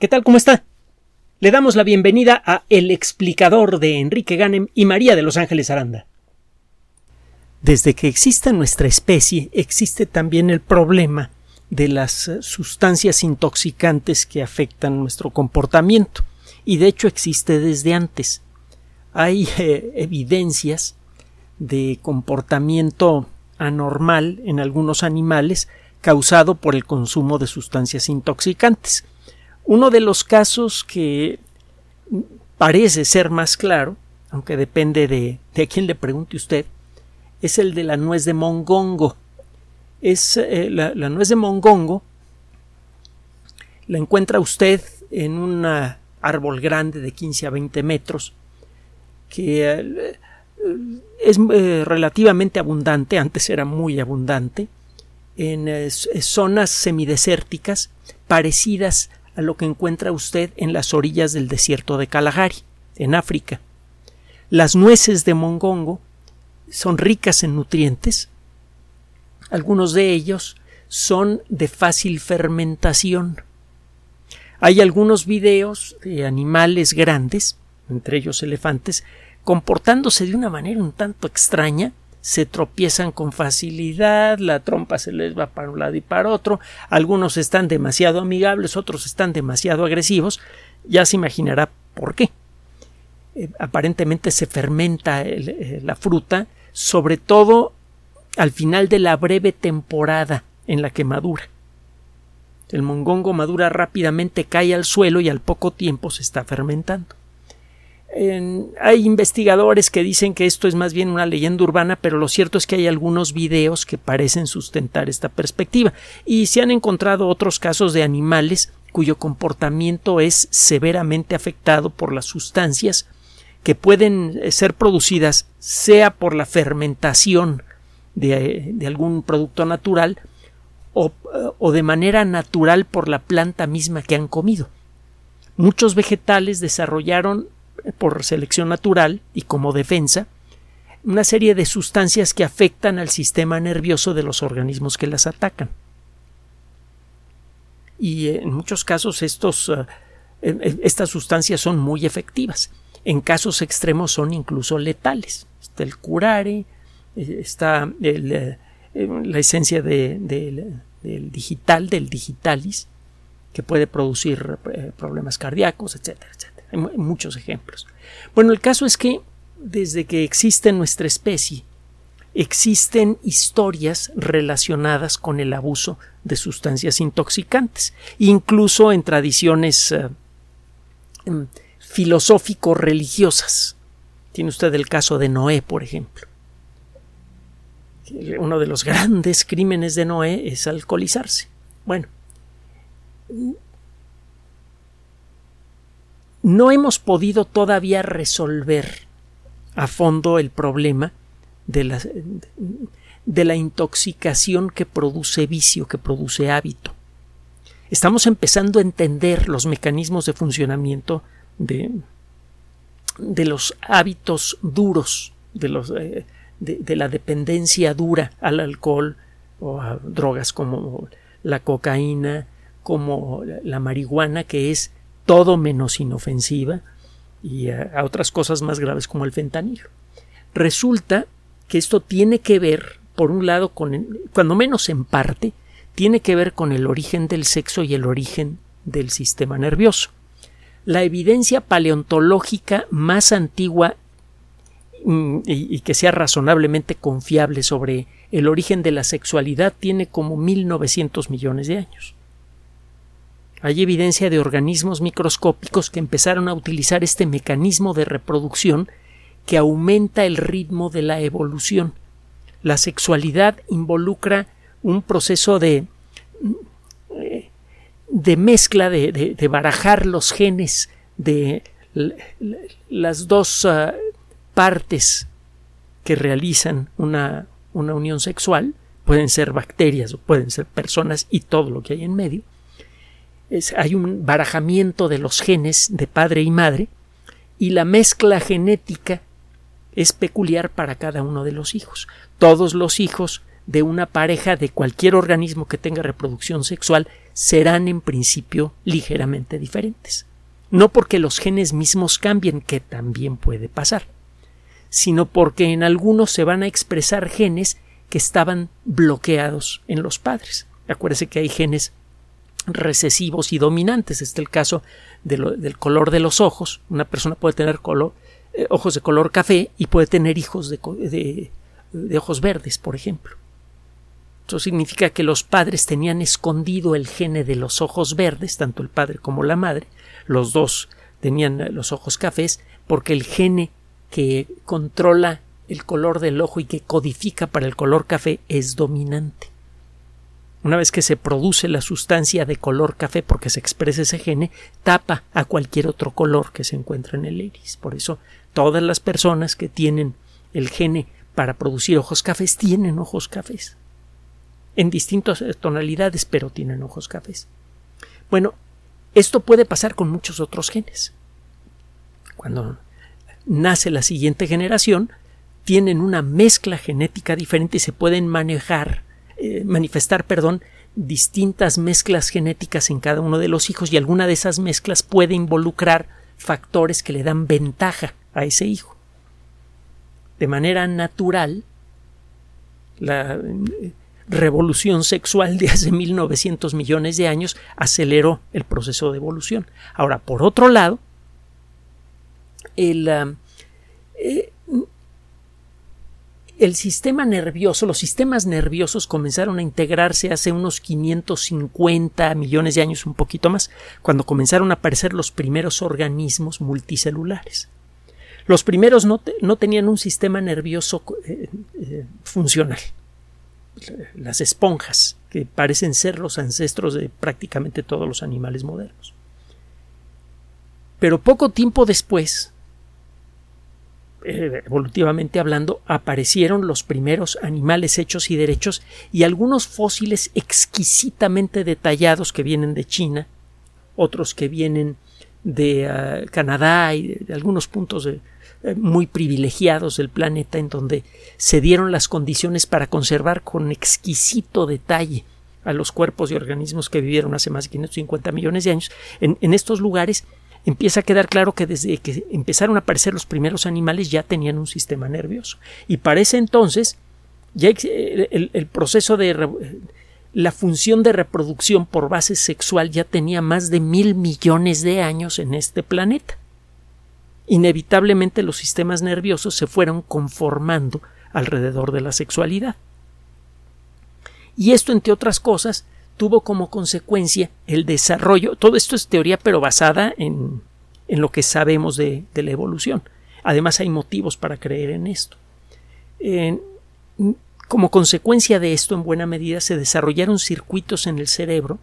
¿Qué tal? ¿Cómo está? Le damos la bienvenida a El explicador de Enrique Ganem y María de Los Ángeles Aranda. Desde que existe nuestra especie, existe también el problema de las eh, sustancias intoxicantes que afectan nuestro comportamiento. Y de hecho existe desde antes. Hay eh, evidencias de comportamiento anormal en algunos animales causado por el consumo de sustancias intoxicantes. Uno de los casos que parece ser más claro, aunque depende de, a quién le pregunte usted, es el de la nuez de mongongo. Es eh, la, nuez de mongongo la encuentra usted en un árbol grande de 15 a 20 metros que eh, es eh, relativamente abundante, antes era muy abundante, en zonas semidesérticas parecidas a lo que encuentra usted en las orillas del desierto de Kalahari, en África. Las nueces de mongongo son ricas en nutrientes. Algunos de ellos son de fácil fermentación. Hay algunos videos de animales grandes, entre ellos elefantes, comportándose de una manera un tanto extraña, se tropiezan con facilidad, la trompa se les va para un lado y para otro, algunos están demasiado amigables, otros están demasiado agresivos, ya se imaginará por qué. Eh, aparentemente se fermenta eh, la fruta, sobre todo al final de la breve temporada en la que madura. El mongongo madura rápidamente, cae al suelo y al poco tiempo se está fermentando hay investigadores que dicen que esto es más bien una leyenda urbana, pero lo cierto es que hay algunos videos que parecen sustentar esta perspectiva. Y se han encontrado otros casos de animales cuyo comportamiento es severamente afectado por las sustancias que pueden eh, ser producidas sea por la fermentación de, de algún producto natural eh, o de manera natural por la planta misma que han comido. Muchos vegetales desarrollaron por selección natural y como defensa una serie de sustancias que afectan al sistema nervioso de los organismos que las atacan. Y en muchos casos estos, eh, estas sustancias son muy efectivas. En casos extremos son incluso letales. Está el curare, eh, está eh, la esencia del digital, del digitalis, que puede producir problemas cardíacos, etcétera, etcétera. Muchos ejemplos. Bueno, el caso es que desde que existe nuestra especie, existen historias relacionadas con el abuso de sustancias intoxicantes, incluso en tradiciones eh, em, filosófico-religiosas. Tiene usted el caso de Noé, por ejemplo. Uno de los grandes crímenes de Noé es alcoholizarse. Bueno, no hemos podido todavía resolver a fondo el problema de la, de intoxicación que produce vicio, que produce hábito. Estamos empezando a entender los mecanismos de funcionamiento de, de los hábitos duros, de, eh, de la dependencia dura al alcohol o a drogas como la cocaína, como la marihuana, que es todo menos inofensiva y a, otras cosas más graves como el fentanilo. Resulta que esto tiene que ver, por un lado, con, cuando menos en parte, tiene que ver con el origen del sexo y el origen del sistema nervioso. La evidencia paleontológica más antigua mm, y, y, que sea razonablemente confiable sobre el origen de la sexualidad tiene como 1900 millones de años. Hay evidencia de organismos microscópicos que empezaron a utilizar este mecanismo de reproducción que aumenta el ritmo de la evolución. La sexualidad involucra un proceso de, de mezcla, de, barajar los genes de las dos ah, partes que realizan una, una unión sexual, pueden ser bacterias o pueden ser personas y todo lo que hay en medio, hay un barajamiento de los genes de padre y madre y la mezcla genética es peculiar para cada uno de los hijos. Todos los hijos de una pareja de cualquier organismo que tenga reproducción sexual serán en principio ligeramente diferentes. No porque los genes mismos cambien, que también puede pasar, sino porque en algunos se van a expresar genes que estaban bloqueados en los padres. Acuérdese que hay genes recesivos y dominantes. Este es el caso del color de los ojos. Una persona puede tener eh, ojos de color café y puede tener hijos de, de ojos verdes, por ejemplo. Eso significa que los padres tenían escondido el gene de los ojos verdes, tanto el padre como la madre, los dos tenían los ojos cafés, porque el gene que controla el color del ojo y que codifica para el color café es dominante. Una vez que se produce la sustancia de color café porque se expresa ese gene, tapa a cualquier otro color que se encuentra en el iris. Por eso todas las personas que tienen el gene para producir ojos cafés tienen ojos cafés. En distintas tonalidades, pero tienen ojos cafés. Bueno, esto puede pasar con muchos otros genes. Cuando nace la siguiente generación, tienen una mezcla genética diferente y se pueden manejar, eh, manifestar, perdón, distintas mezclas genéticas en cada uno de los hijos y alguna de esas mezclas puede involucrar factores que le dan ventaja a ese hijo. De manera natural, la eh, revolución sexual de hace 1900 millones de años aceleró el proceso de evolución. Ahora, por otro lado, el, eh, el sistema nervioso, los sistemas nerviosos comenzaron a integrarse hace unos 550 millones de años, un poquito más, cuando comenzaron a aparecer los primeros organismos multicelulares. Los primeros no, tenían un sistema nervioso eh, eh, funcional. Las esponjas, que parecen ser los ancestros de prácticamente todos los animales modernos. Pero poco tiempo después, evolutivamente hablando, aparecieron los primeros animales hechos y derechos y algunos fósiles exquisitamente detallados que vienen de China, otros que vienen de ah, Canadá y de, algunos puntos eh, muy privilegiados del planeta en donde se dieron las condiciones para conservar con exquisito detalle a los cuerpos y organismos que vivieron hace más de 550 millones de años. en estos lugares empieza a quedar claro que desde que empezaron a aparecer los primeros animales ya tenían un sistema nervioso. Y para ese entonces, ya el, proceso de la función de reproducción por base sexual ya tenía más de mil millones de años en este planeta. Inevitablemente los sistemas nerviosos se fueron conformando alrededor de la sexualidad. Y esto, entre otras cosas, tuvo como consecuencia el desarrollo, todo esto es teoría pero basada en, en lo que sabemos de, de, la evolución. Además hay motivos para creer en esto. como consecuencia de esto, en buena medida, se desarrollaron circuitos en el cerebro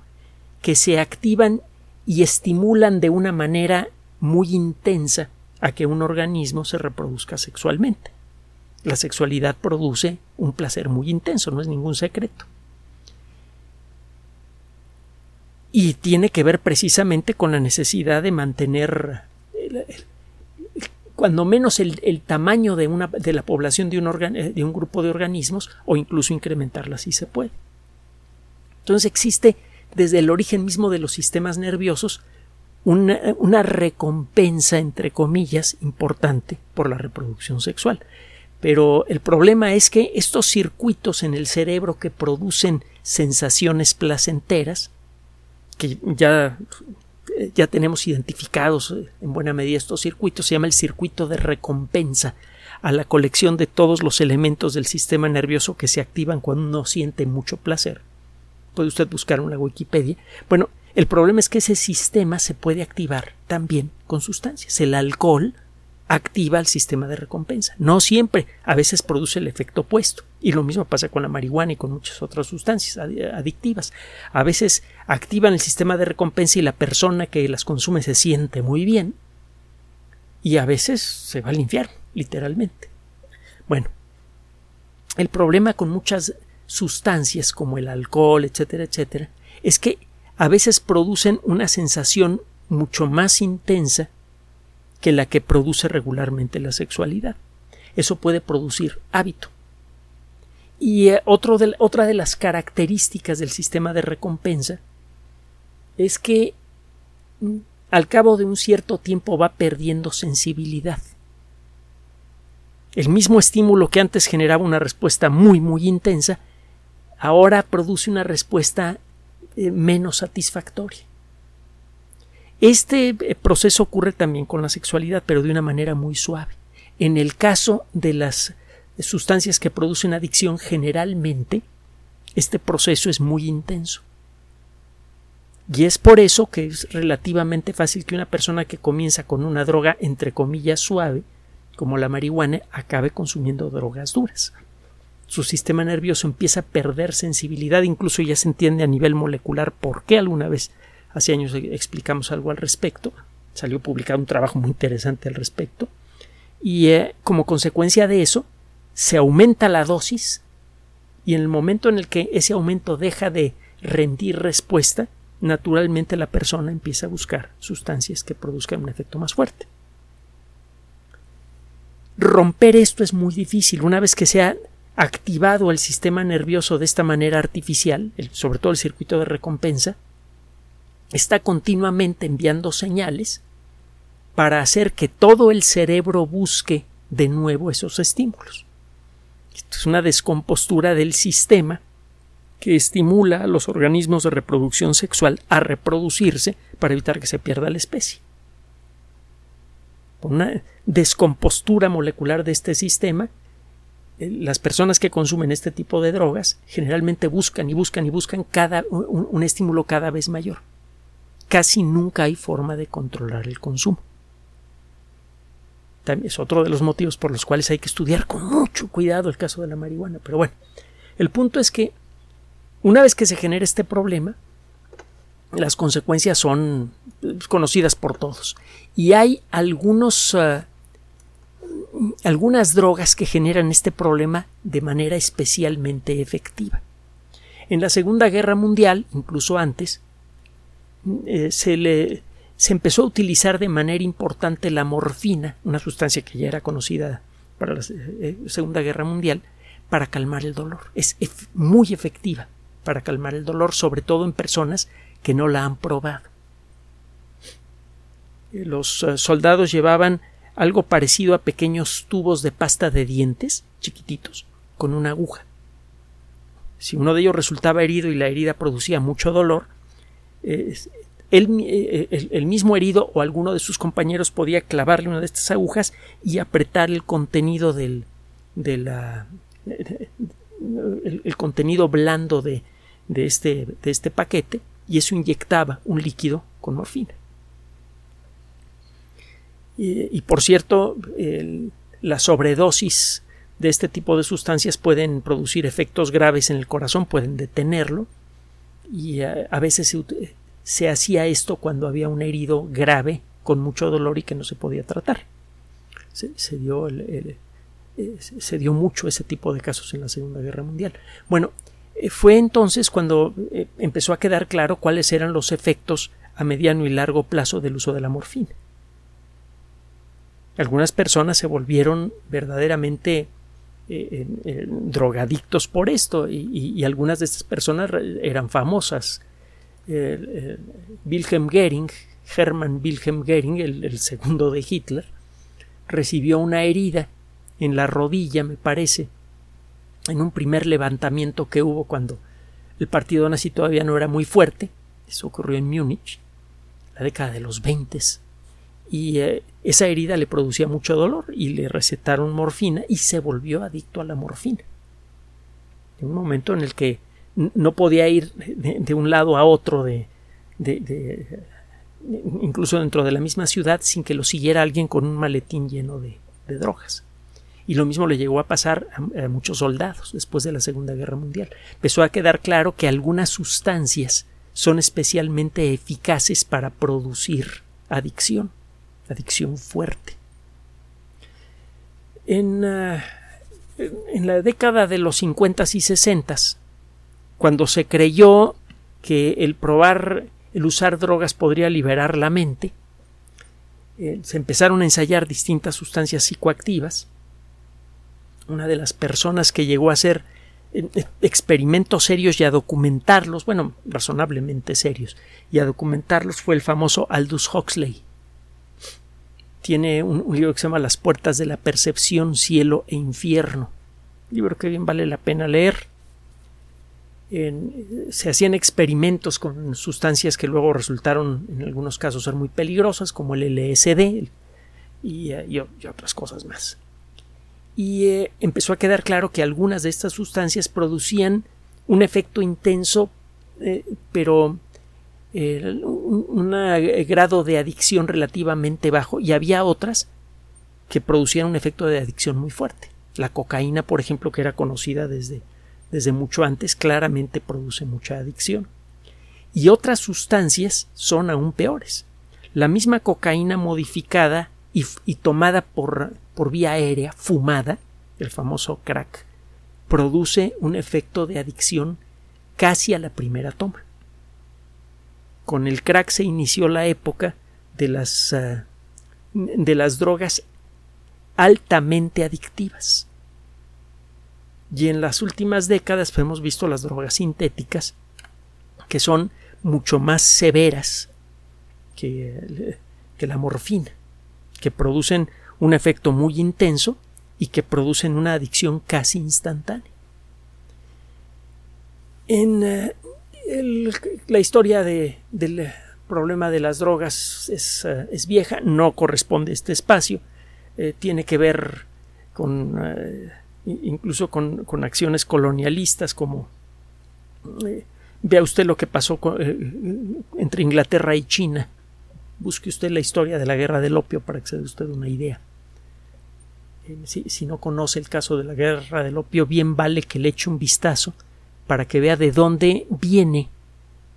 que se activan y estimulan de una manera muy intensa a que un organismo se reproduzca sexualmente. La sexualidad produce un placer muy intenso, no es ningún secreto. Y tiene que ver precisamente con la necesidad de mantener cuando menos el, tamaño de, una, de la población de un, eh, de un grupo de organismos o incluso incrementarla si se puede. Entonces existe desde el origen mismo de los sistemas nerviosos una, una, recompensa, entre comillas, importante por la reproducción sexual. Pero el problema es que estos circuitos en el cerebro que producen sensaciones placenteras que ya, ya tenemos identificados en buena medida estos circuitos, se llama el circuito de recompensa a la colección de todos los elementos del sistema nervioso que se activan cuando uno siente mucho placer. Puede usted buscar en la Wikipedia. Bueno, el problema es que ese sistema se puede activar también con sustancias. El alcohol activa el sistema de recompensa. No siempre, a veces produce el efecto opuesto. Y lo mismo pasa con la marihuana y con muchas otras sustancias adictivas. A veces activan el sistema de recompensa y la persona que las consume se siente muy bien. Y a veces se va al infierno, literalmente. Bueno, el problema con muchas sustancias como el alcohol, etcétera, etcétera, es que a veces producen una sensación mucho más intensa que la que produce regularmente la sexualidad. Eso puede producir hábito. Y eh, otra de las características del sistema de recompensa es que mm, al cabo de un cierto tiempo va perdiendo sensibilidad. El mismo estímulo que antes generaba una respuesta muy muy intensa, ahora produce una respuesta eh, menos satisfactoria. Este eh, proceso ocurre también con la sexualidad, pero de una manera muy suave. En el caso de las sustancias que producen adicción, generalmente este proceso es muy intenso. Y es por eso que es relativamente fácil que una persona que comienza con una droga entre comillas suave, como la marihuana, acabe consumiendo drogas duras. Su sistema nervioso empieza a perder sensibilidad, incluso ya se entiende a nivel molecular por qué alguna vez hace años explicamos algo al respecto. Salió publicado un trabajo muy interesante al respecto. Y eh, como consecuencia de eso, se aumenta la dosis y en el momento en el que ese aumento deja de rendir respuesta, naturalmente la persona empieza a buscar sustancias que produzcan un efecto más fuerte. Romper esto es muy difícil. Una vez que se ha activado el sistema nervioso de esta manera artificial, sobre todo el circuito de recompensa, está continuamente enviando señales para hacer que todo el cerebro busque de nuevo esos estímulos. Esto es una descompostura del sistema que estimula a los organismos de reproducción sexual a reproducirse para evitar que se pierda la especie. Una descompostura molecular de este sistema, eh, las personas que consumen este tipo de drogas generalmente buscan y buscan y buscan cada, un estímulo cada vez mayor. Casi nunca hay forma de controlar el consumo es otro de los motivos por los cuales hay que estudiar con mucho cuidado el caso de la marihuana. Pero bueno, el punto es que una vez que se genera este problema, las consecuencias son conocidas por todos. Y hay algunos, uh, algunas drogas que generan este problema de manera especialmente efectiva. En la Segunda Guerra Mundial, incluso antes, eh, se le se empezó a utilizar de manera importante la morfina, una sustancia que ya era conocida para la eh, Segunda Guerra Mundial, para calmar el dolor. Es muy efectiva para calmar el dolor, sobre todo en personas que no la han probado. Eh, los soldados llevaban algo parecido a pequeños tubos de pasta de dientes, chiquititos, con una aguja. Si uno de ellos resultaba herido y la herida producía mucho dolor, eh, el, mismo herido o alguno de sus compañeros podía clavarle una de estas agujas y apretar el contenido del de el, contenido blando de, de, este, de este paquete y eso inyectaba un líquido con morfina. Y, por cierto, la sobredosis de este tipo de sustancias pueden producir efectos graves en el corazón, pueden detenerlo y a, veces se, se hacía esto cuando había un herido grave con mucho dolor y que no se podía tratar. Se, dio, eh, se dio mucho ese tipo de casos en la Segunda Guerra Mundial. Bueno, eh, fue entonces cuando eh, empezó a quedar claro cuáles eran los efectos a mediano y largo plazo del uso de la morfina. Algunas personas se volvieron verdaderamente drogadictos por esto y, algunas de estas personas eran famosas Wilhelm Goering, Hermann Wilhelm Goering, el, segundo de Hitler, recibió una herida en la rodilla, me parece, en un primer levantamiento que hubo cuando el partido nazi todavía no era muy fuerte. Eso ocurrió en Múnich, la década de los 20. Y eh, esa herida le producía mucho dolor y le recetaron morfina y se volvió adicto a la morfina. En un momento en el que no podía ir de, un lado a otro de, incluso dentro de la misma ciudad sin que lo siguiera alguien con un maletín lleno de, drogas. Y lo mismo le llegó a pasar a, muchos soldados después de la Segunda Guerra Mundial. Empezó a quedar claro que algunas sustancias son especialmente eficaces para producir adicción, adicción fuerte. En, ah, en la década de los 50 y 60 cuando se creyó que el probar, el usar drogas podría liberar la mente, eh, se empezaron a ensayar distintas sustancias psicoactivas. Una de las personas que llegó a ser experimentos serios y a documentarlos, bueno, razonablemente serios, y a documentarlos fue el famoso Aldous Huxley. Tiene un, libro que se llama Las puertas de la percepción, cielo e infierno. libro que bien vale la pena leer. se hacían experimentos con sustancias que luego resultaron en algunos casos ser muy peligrosas, como el LSD y otras cosas más y eh, empezó a quedar claro que algunas de estas sustancias producían un efecto intenso, eh, pero eh, un, grado de adicción relativamente bajo y había otras que producían un efecto de adicción muy fuerte. La cocaína, por ejemplo, que era conocida desde, desde mucho antes, claramente produce mucha adicción. Y otras sustancias son aún peores. La misma cocaína modificada y tomada por por vía aérea fumada, el famoso crack, produce un efecto de adicción casi a la primera toma. Con el crack se inició la época de las, ah, de las drogas altamente adictivas. Y en las últimas décadas hemos visto las drogas sintéticas, que son mucho más severas que, que la morfina, que producen un efecto muy intenso y que producen una adicción casi instantánea. En la historia del problema de las drogas es, eh, vieja, no corresponde a este espacio, eh, tiene que ver con incluso con, acciones colonialistas como vea usted lo que pasó entre Inglaterra y China. Busque usted la historia de la guerra del opio para que se dé usted una idea. Eh, si, no conoce el caso de la guerra del opio, bien vale que le eche un vistazo para que vea de dónde viene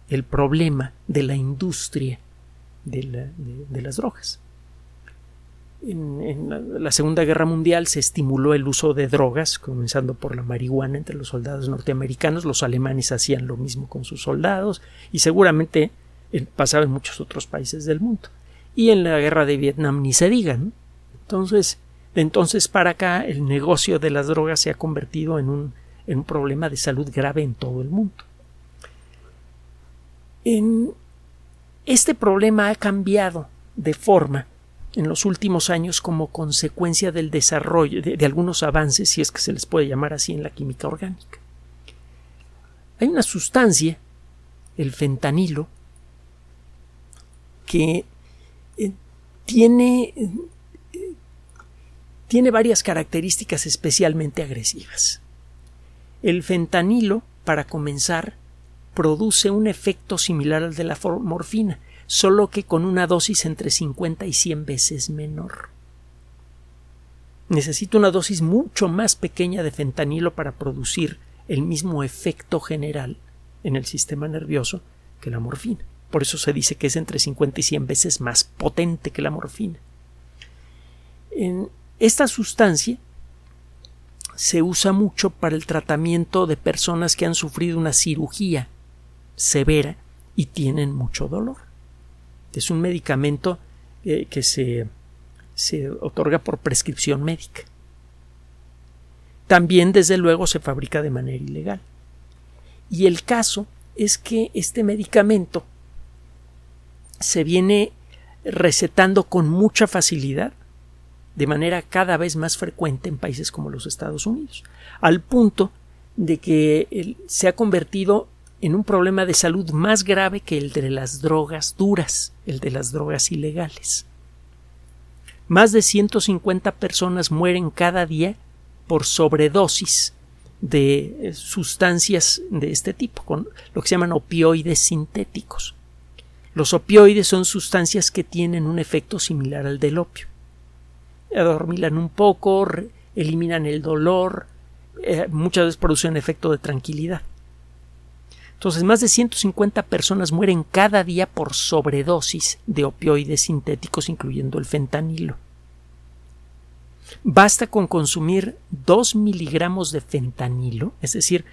el problema de la industria de, las drogas. En, la Segunda Guerra Mundial se estimuló el uso de drogas, comenzando por la marihuana entre los soldados norteamericanos. Los alemanes hacían lo mismo con sus soldados y seguramente pasaba en muchos otros países del mundo. Y en la guerra de Vietnam ni se diga. Entonces, entonces para acá el negocio de las drogas se ha convertido en un, en un problema de salud grave en todo el mundo. En este problema ha cambiado de forma en los últimos años como consecuencia del desarrollo de, algunos avances, si es que se les puede llamar así, en la química orgánica. Hay una sustancia, el fentanilo, que eh, tiene tiene varias características especialmente agresivas. El fentanilo, para comenzar, produce un efecto similar al de la morfina, solo que con una dosis entre 50 y 100 veces menor. Necesita una dosis mucho más pequeña de fentanilo para producir el mismo efecto general en el sistema nervioso que la morfina. Por eso se dice que es entre 50 y 100 veces más potente que la morfina. En, esta sustancia se usa mucho para el tratamiento de personas que han sufrido una cirugía severa y tienen mucho dolor. Es un medicamento eh, que se, se otorga por prescripción médica. También, desde luego, se fabrica de manera ilegal. Y el caso es que este medicamento se viene recetando con mucha facilidad de manera cada vez más frecuente en países como los Estados Unidos, al punto de que se ha convertido en un problema de salud más grave que el de las drogas duras, el de las drogas ilegales. Más de 150 personas mueren cada día por sobredosis de eh, sustancias de este tipo, con lo que se llaman opioides sintéticos. Los opioides son sustancias que tienen un efecto similar al del opio adormilan un poco, eliminan el dolor, eh, muchas veces producen efecto de tranquilidad. Entonces, más de 150 personas mueren cada día por sobredosis de opioides sintéticos, incluyendo el fentanilo. Basta con consumir 2 miligramos de fentanilo, es decir,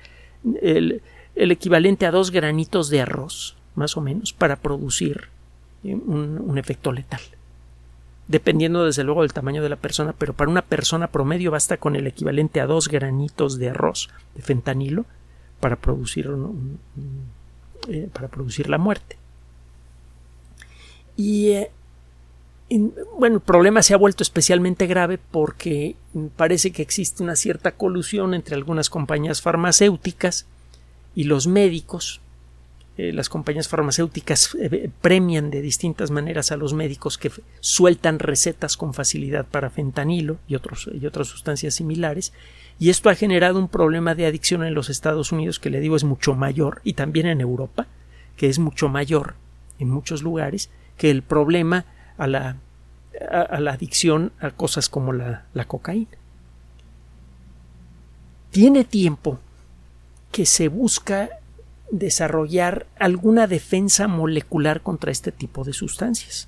el, equivalente a dos granitos de arroz, más o menos, para producir eh, un efecto letal dependiendo desde luego del tamaño de la persona, pero para una persona promedio basta con el equivalente a dos granitos de arroz de fentanilo para producir, eh, para producir la muerte. Y eh, bueno, el problema se ha vuelto especialmente grave porque parece que existe una cierta colusión entre algunas compañías farmacéuticas y los médicos. Eh, las compañías farmacéuticas eh, premian de distintas maneras a los médicos que sueltan recetas con facilidad para fentanilo y, otros, y otras sustancias similares. Y esto ha generado un problema de adicción en los Estados Unidos que le digo es mucho mayor y también en Europa, que es mucho mayor en muchos lugares que el problema a la, a, la adicción a cosas como la, la cocaína. Tiene tiempo que se busca desarrollar alguna defensa molecular contra este tipo de sustancias.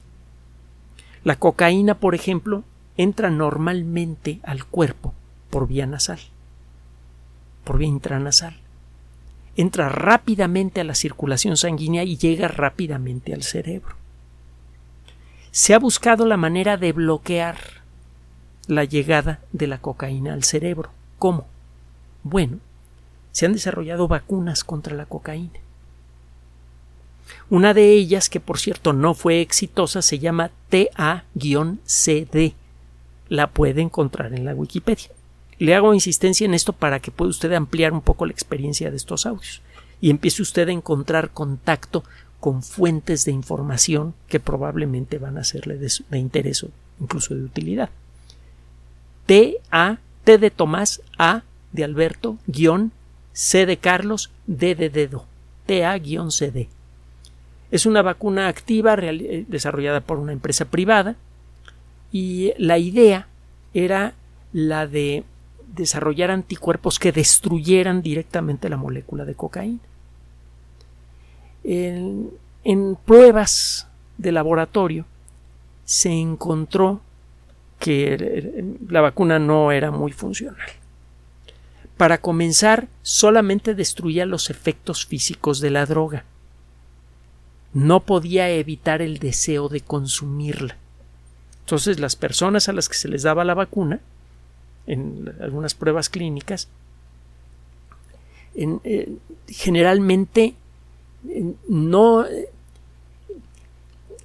La cocaína, por ejemplo, entra normalmente al cuerpo por vía nasal, por vía intranasal. Entra rápidamente a la circulación sanguínea y llega rápidamente al cerebro. Se ha buscado la manera de bloquear la llegada de la cocaína al cerebro. ¿Cómo? Bueno, se han desarrollado vacunas contra la cocaína. Una de ellas, que por cierto no fue exitosa, se llama TA-CD. La puede encontrar en la Wikipedia. Le hago insistencia en esto para que pueda usted ampliar un poco la experiencia de estos audios y empiece usted a encontrar contacto con fuentes de información que probablemente van a serle de, interés o incluso de utilidad. T-A, T de Tomás, A de Alberto, guion C de Carlos, D de dedo, TA-CD. Es una vacuna activa eh, desarrollada por una empresa privada y la idea era la de desarrollar anticuerpos que destruyeran directamente la molécula de cocaína. En, en pruebas de laboratorio se encontró que la vacuna no era muy funcional. Para comenzar, solamente destruía los efectos físicos de la droga. No podía evitar el deseo de consumirla. Entonces, las personas a las que se les daba la vacuna, en algunas pruebas clínicas, eh, generalmente no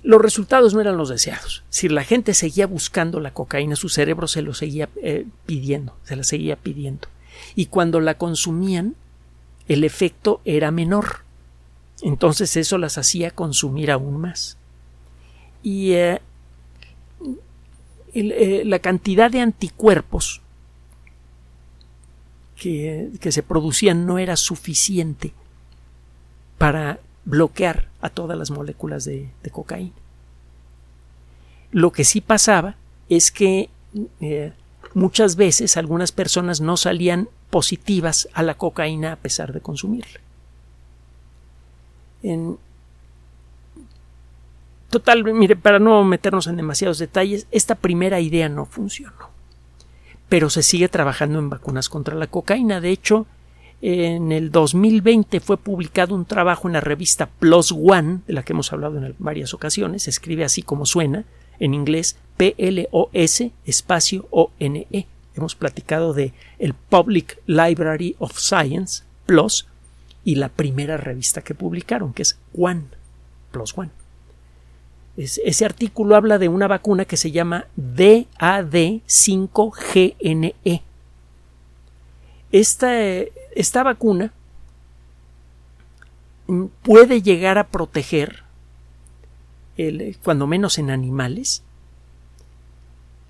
los resultados no eran los deseados. Si la gente seguía buscando la cocaína, su cerebro se lo seguía eh, pidiendo, se la seguía pidiendo y cuando la consumían el efecto era menor. Entonces eso las hacía consumir aún más. Y eh, eh, la cantidad de anticuerpos que, se producían no era suficiente para bloquear a todas las moléculas de, cocaína. Lo que sí pasaba es que eh, muchas veces algunas personas no salían positivas a la cocaína a pesar de consumirla. En total, mire, para no meternos en demasiados detalles, esta primera idea no funcionó. Pero se sigue trabajando en vacunas contra la cocaína. De hecho, en el 2020 fue publicado un trabajo en la revista Plus One, de la que hemos hablado en varias ocasiones, se escribe así como suena, en inglés P-L-O-S espacio O-N-E hemos platicado de el Public Library of Science Plus y la primera revista que publicaron, que es One Plus One. ese artículo habla de una vacuna que se llama DAD5GNE. Esta, esta vacuna puede llegar a proteger, cuando menos en animales,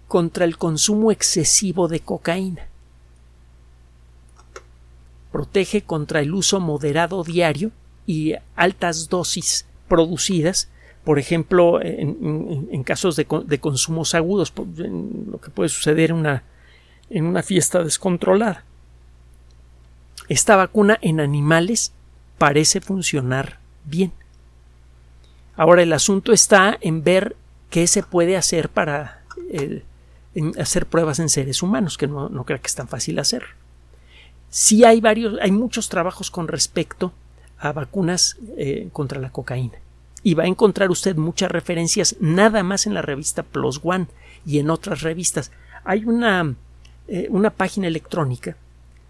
contra el consumo excesivo de cocaína. Protege contra el uso moderado diario y altas dosis producidas, por ejemplo, en, casos de, consumos agudos, lo que puede suceder una, en una fiesta descontrolada. Esta vacuna en animales parece funcionar bien. Ahora el asunto está en ver qué se puede hacer para hacer pruebas en seres humanos, que no, no creo que es tan fácil hacer. Sí hay varios, hay muchos trabajos con respecto a vacunas eh, contra la cocaína. y va a encontrar usted muchas referencias nada más en la revista Plus One y en otras revistas. Hay una, eh, una página electrónica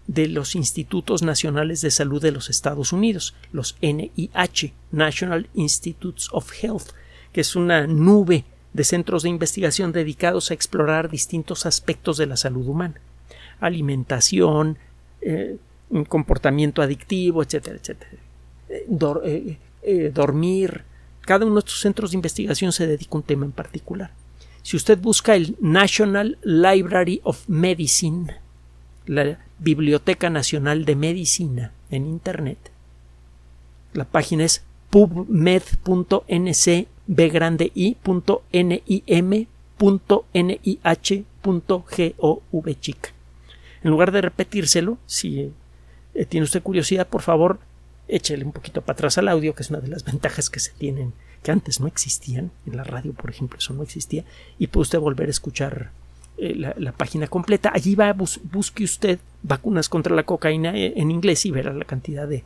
de los Institutos Nacionales de Salud de los Estados Unidos, los NIH, National Institutes of Health, que es una nube de centros de investigación dedicados a explorar distintos aspectos de la salud humana. Alimentación, eh, comportamiento adictivo, etcétera, etcétera. Eh, eh, dormir. Cada uno de estos centros de investigación se dedica a un tema en particular. Si usted busca el National Library of Medicine, la Biblioteca Nacional de Medicina en Internet, la página es pubmed.nc b grande chica. En lugar de repetírselo, si eh, tiene usted curiosidad, por favor, échele un poquito para atrás al audio, que es una de las ventajas que se tienen, que antes no existían. En la radio, por ejemplo, eso no existía. Y puede usted volver a escuchar eh, la, página completa. Allí va, busque usted vacunas contra la cocaína eh, en inglés y verá la cantidad de,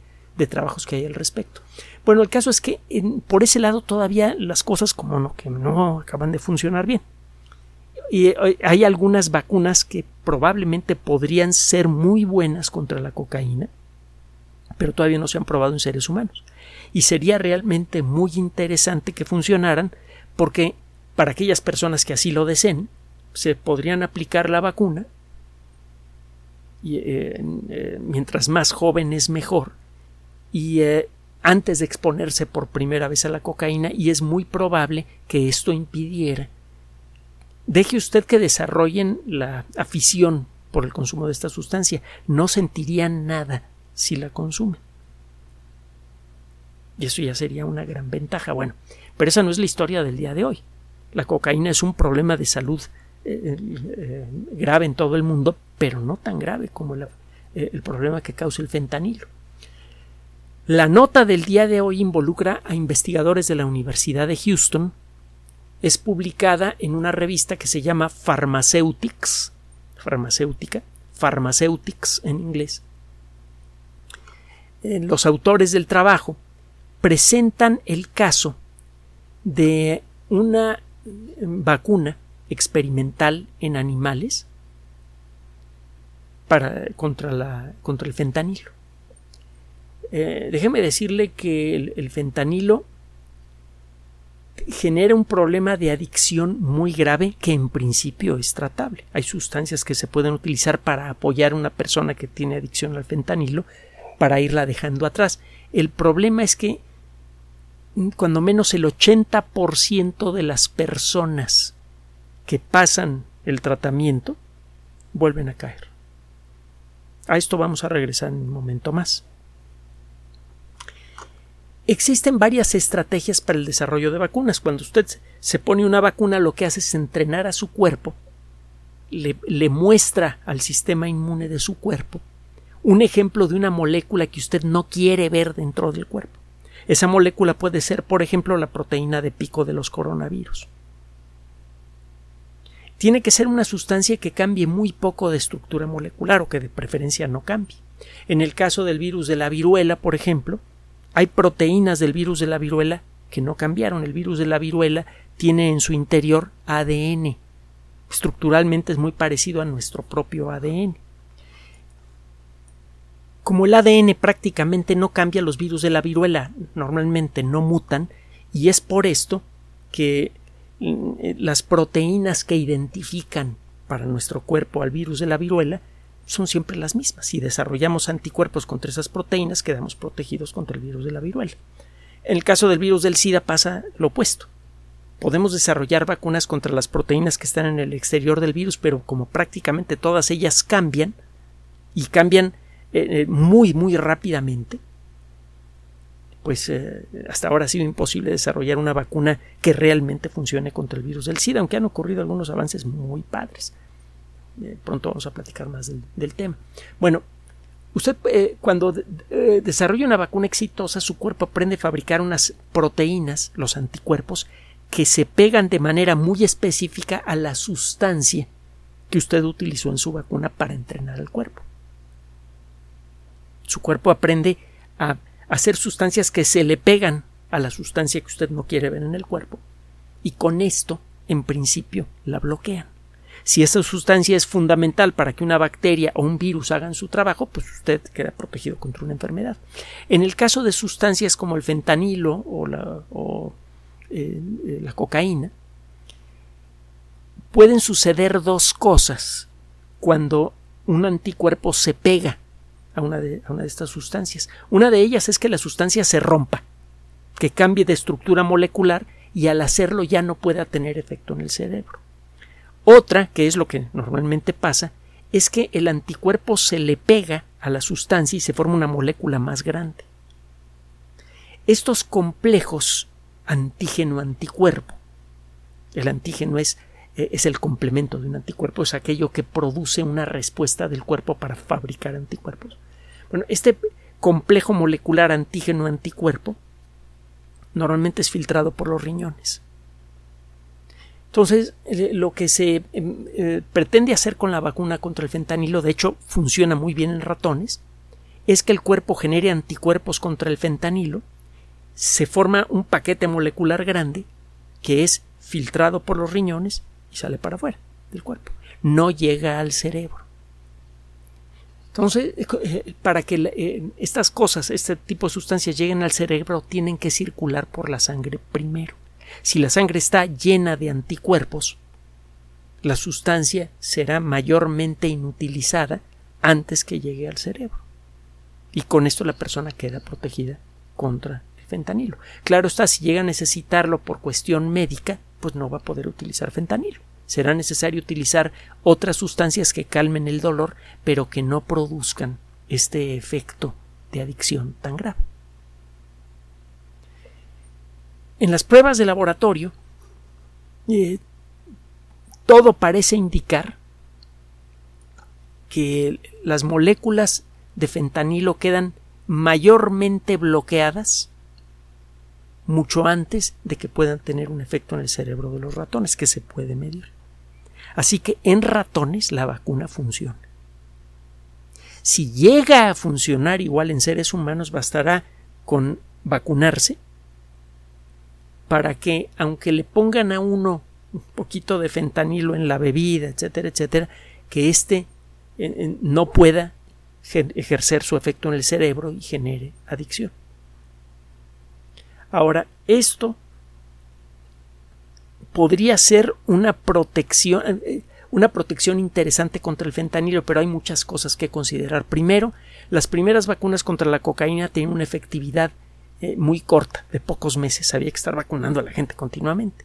trabajos que hay al respecto. Bueno, el caso es que por ese lado todavía las cosas como no, que no acaban de funcionar bien. Y hay algunas vacunas que probablemente podrían ser muy buenas contra la cocaína, pero todavía no se han probado en seres humanos. Y sería realmente muy interesante que funcionaran porque para aquellas personas que así lo deseen, se podrían aplicar la vacuna y, eh, eh, mientras más joven es mejor y eh, antes de exponerse por primera vez a la cocaína y es muy probable que esto impidiera deje usted que desarrollen la afición por el consumo de esta sustancia no sentirían nada si la consumen. Y eso ya sería una gran ventaja. Bueno, pero esa no es la historia del día de hoy. La cocaína es un problema de salud eh, eh, grave en todo el mundo, pero no tan grave como eh, el problema que causa el fentanilo. La nota del día de hoy involucra a investigadores de la Universidad de Houston. Es publicada en una revista que se llama Pharmaceutics, farmacéutica, Pharmaceutics en inglés, eh, los autores del trabajo presentan el caso de una vacuna experimental en animales para, contra, la, contra el fentanilo. Eh, déjeme decirle que el, fentanilo genera un problema de adicción muy grave que en principio es tratable. Hay sustancias que se pueden utilizar para apoyar a una persona que tiene adicción al fentanilo, para irla dejando atrás. El problema es que cuando menos el 80% de las personas que pasan el tratamiento vuelven a caer. A esto vamos a regresar en un momento más. Existen varias estrategias para el desarrollo de vacunas. Cuando usted se pone una vacuna, lo que hace es entrenar a su cuerpo, le, muestra al sistema inmune de su cuerpo un ejemplo de una molécula que usted no quiere ver dentro del cuerpo. Esa molécula puede ser, por ejemplo, la proteína de pico de los coronavirus. Tiene que ser una sustancia que cambie muy poco de estructura molecular o que de preferencia no cambie. En el caso del virus de la viruela, por ejemplo, hay proteínas del virus de la viruela que no cambiaron. El virus de la viruela tiene en su interior ADN. Estructuralmente es muy parecido a nuestro propio ADN. Como el ADN prácticamente no cambia, los virus de la viruela normalmente no mutan y es por esto que mm, las proteínas que identifican para nuestro cuerpo al virus de la viruela son siempre las mismas. Si desarrollamos anticuerpos contra esas proteínas, quedamos protegidos contra el virus de la viruela. En el caso del virus del SIDA pasa lo opuesto. Podemos desarrollar vacunas contra las proteínas que están en el exterior del virus, pero como prácticamente todas ellas cambian, y cambian eh, eh, muy, muy rápidamente, pues eh, hasta ahora ha sido imposible desarrollar una vacuna que realmente funcione contra el virus del SIDA, aunque han ocurrido algunos avances muy padres. Pronto vamos a platicar más del, tema. Bueno, usted cuando desarrolla una vacuna exitosa, su cuerpo aprende a fabricar unas proteínas, los anticuerpos, que se pegan de manera muy específica a la sustancia que usted utilizó en su vacuna para entrenar al cuerpo. Su cuerpo aprende a hacer sustancias que se le pegan a la sustancia que usted no quiere ver en el cuerpo y con esto, en principio, la bloquean. Si esa sustancia es fundamental para que una bacteria o un virus hagan su trabajo, pues usted queda protegido contra una enfermedad. En el caso de sustancias como el fentanilo o la, eh, cocaína, pueden suceder dos cosas cuando un anticuerpo se pega a una de estas sustancias. Una de ellas es que la sustancia se rompa, que cambie de estructura molecular y al hacerlo ya no pueda tener efecto en el cerebro. Otra, que es lo que normalmente pasa, es que el anticuerpo se le pega a la sustancia y se forma una molécula más grande. Estos complejos antígeno-anticuerpo, el antígeno es, eh, es el complemento de un anticuerpo, es aquello que produce una respuesta del cuerpo para fabricar anticuerpos. Bueno, este complejo molecular antígeno-anticuerpo normalmente es filtrado por los riñones. Entonces, eh, lo que se em, eh, pretende hacer con la vacuna contra el fentanilo, de hecho, funciona muy bien en ratones, es que el cuerpo genere anticuerpos contra el fentanilo, se forma un paquete molecular grande que es filtrado por los riñones y sale para afuera del cuerpo. No llega al cerebro. Entonces, eh, para que estas cosas, este tipo de sustancias lleguen al cerebro, tienen que circular por la sangre primero. Si la sangre está llena de anticuerpos, la sustancia será mayormente inutilizada antes que llegue al cerebro. Y con esto la persona queda protegida contra el fentanilo. Claro está, si llega a necesitarlo por cuestión médica, pues no va a poder utilizar fentanilo será necesario utilizar otras sustancias que calmen el dolor, pero que no produzcan este efecto de adicción tan grave. En las pruebas de laboratorio, eh, todo parece indicar que las moléculas de fentanilo quedan mayormente bloqueadas mucho antes de que puedan tener un efecto en el cerebro de los ratones, que se puede medir. Así que en ratones la vacuna funciona. Si llega a funcionar igual en seres humanos, bastará con vacunarse para que, aunque le pongan a uno un poquito de fentanilo en la bebida, etcétera, etcétera, que éste eh, no pueda ejercer su efecto en el cerebro y genere adicción. Ahora, esto podría ser una protección, eh, una protección interesante contra el fentanilo, pero hay muchas cosas que considerar. Primero, las primeras vacunas contra la cocaína tienen una efectividad eh, muy corta, de pocos meses. Había que estar vacunando a la gente continuamente.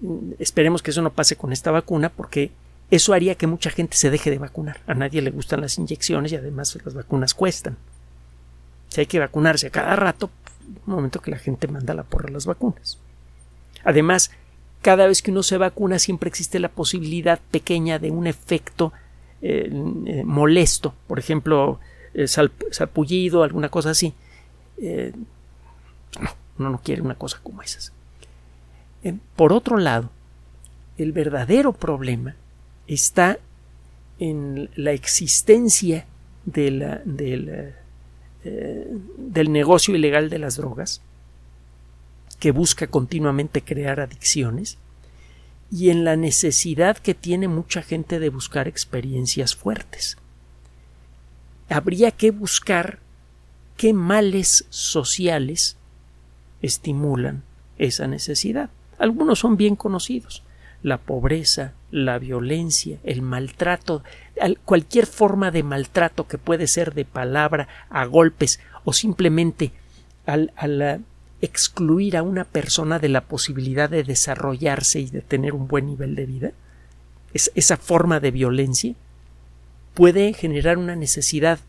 Mm, esperemos que eso no pase con esta vacuna, porque eso haría que mucha gente se deje de vacunar. A nadie le gustan las inyecciones y además las vacunas cuestan. Si hay que vacunarse a cada rato, un momento que la gente manda la porra las vacunas. Además, cada vez que uno se vacuna siempre existe la posibilidad pequeña de un efecto eh, eh, molesto, por ejemplo, eh, salpullido, alguna cosa así. No, uno no quiere una cosa como esas. por otro lado, el verdadero problema está en la existencia del negocio ilegal de las drogas que busca continuamente crear adicciones y en la necesidad que tiene mucha gente de buscar experiencias fuertes. Habría que buscar qué males sociales estimulan esa necesidad. Algunos son bien conocidos. La pobreza, la violencia, el maltrato, cualquier forma de maltrato que puede ser de palabra, a golpes o simplemente al, excluir a una persona de la posibilidad de desarrollarse y de tener un buen nivel de vida, es, esa forma de violencia puede generar una necesidad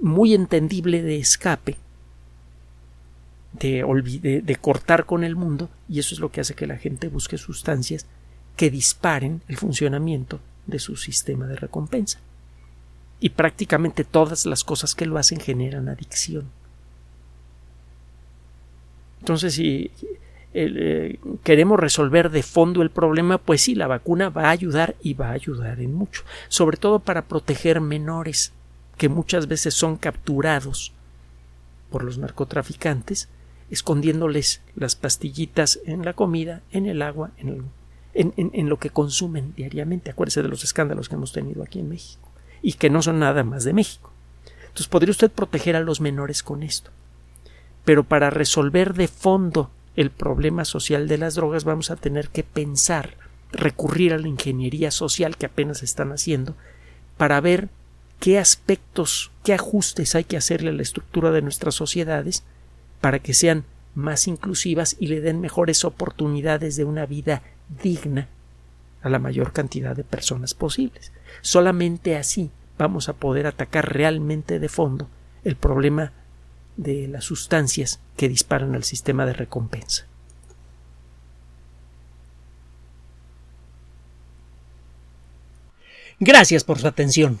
muy entendible de escape, de, de cortar con el mundo, y eso es lo que hace que la gente busque sustancias que disparen el funcionamiento de su sistema de recompensa. Y prácticamente todas las cosas que lo hacen generan adicción. Entonces, si eh, queremos resolver de fondo el problema, pues sí, la vacuna va a ayudar y va a ayudar en mucho, sobre todo para proteger menores que muchas veces son capturados por los narcotraficantes escondiéndoles las pastillitas en la comida, en el agua, en, en, lo que consumen diariamente. Acuérdese de los escándalos que hemos tenido aquí en México y que no son nada más de México. Entonces podría usted proteger a los menores con esto. Pero para resolver de fondo el problema social de las drogas vamos a tener que pensar, recurrir a la ingeniería social que apenas están haciendo, para ver qué aspectos, qué ajustes hay que hacerle a la estructura de nuestras sociedades para que sean más inclusivas y le den mejores oportunidades de una vida digna a la mayor cantidad de personas posibles. Solamente así vamos a poder atacar realmente de fondo el problema de las sustancias que disparan al sistema de recompensa. Gracias por su atención.